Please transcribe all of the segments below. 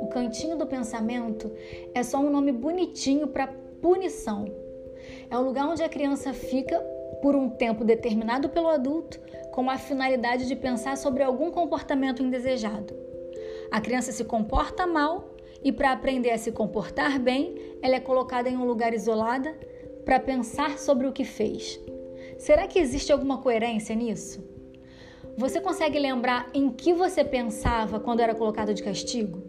O cantinho do pensamento é só um nome bonitinho para punição. É o lugar onde a criança fica por um tempo determinado pelo adulto com a finalidade de pensar sobre algum comportamento indesejado. A criança se comporta mal e, para aprender a se comportar bem, ela é colocada em um lugar isolado para pensar sobre o que fez. Será que existe alguma coerência nisso? Você consegue lembrar em que você pensava quando era colocado de castigo?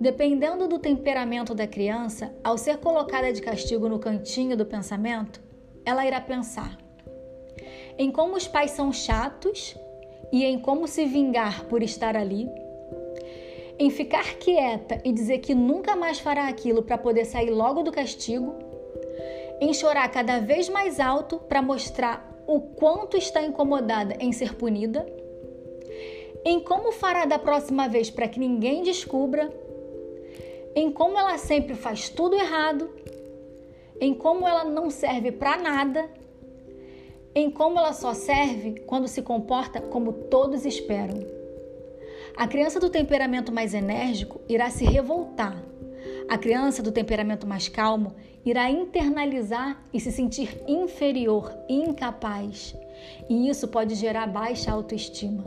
Dependendo do temperamento da criança, ao ser colocada de castigo no cantinho do pensamento, ela irá pensar em como os pais são chatos e em como se vingar por estar ali, em ficar quieta e dizer que nunca mais fará aquilo para poder sair logo do castigo, em chorar cada vez mais alto para mostrar o quanto está incomodada em ser punida, em como fará da próxima vez para que ninguém descubra, em como ela sempre faz tudo errado, em como ela não serve para nada, em como ela só serve quando se comporta como todos esperam. A criança do temperamento mais enérgico irá se revoltar. A criança do temperamento mais calmo irá internalizar e se sentir inferior, incapaz. E isso pode gerar baixa autoestima.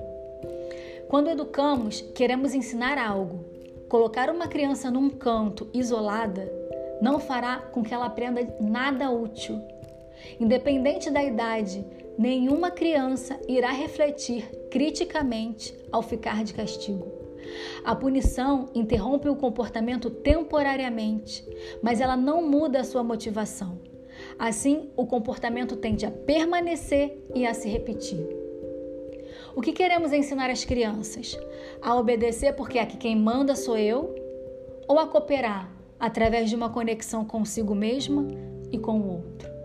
Quando educamos, queremos ensinar algo. Colocar uma criança num canto, isolada, não fará com que ela aprenda nada útil. Independente da idade, nenhuma criança irá refletir criticamente ao ficar de castigo. A punição interrompe o comportamento temporariamente, mas ela não muda a sua motivação. Assim, o comportamento tende a permanecer e a se repetir. O que queremos ensinar às crianças? A obedecer porque aqui quem manda sou eu? Ou a cooperar através de uma conexão consigo mesma e com o outro?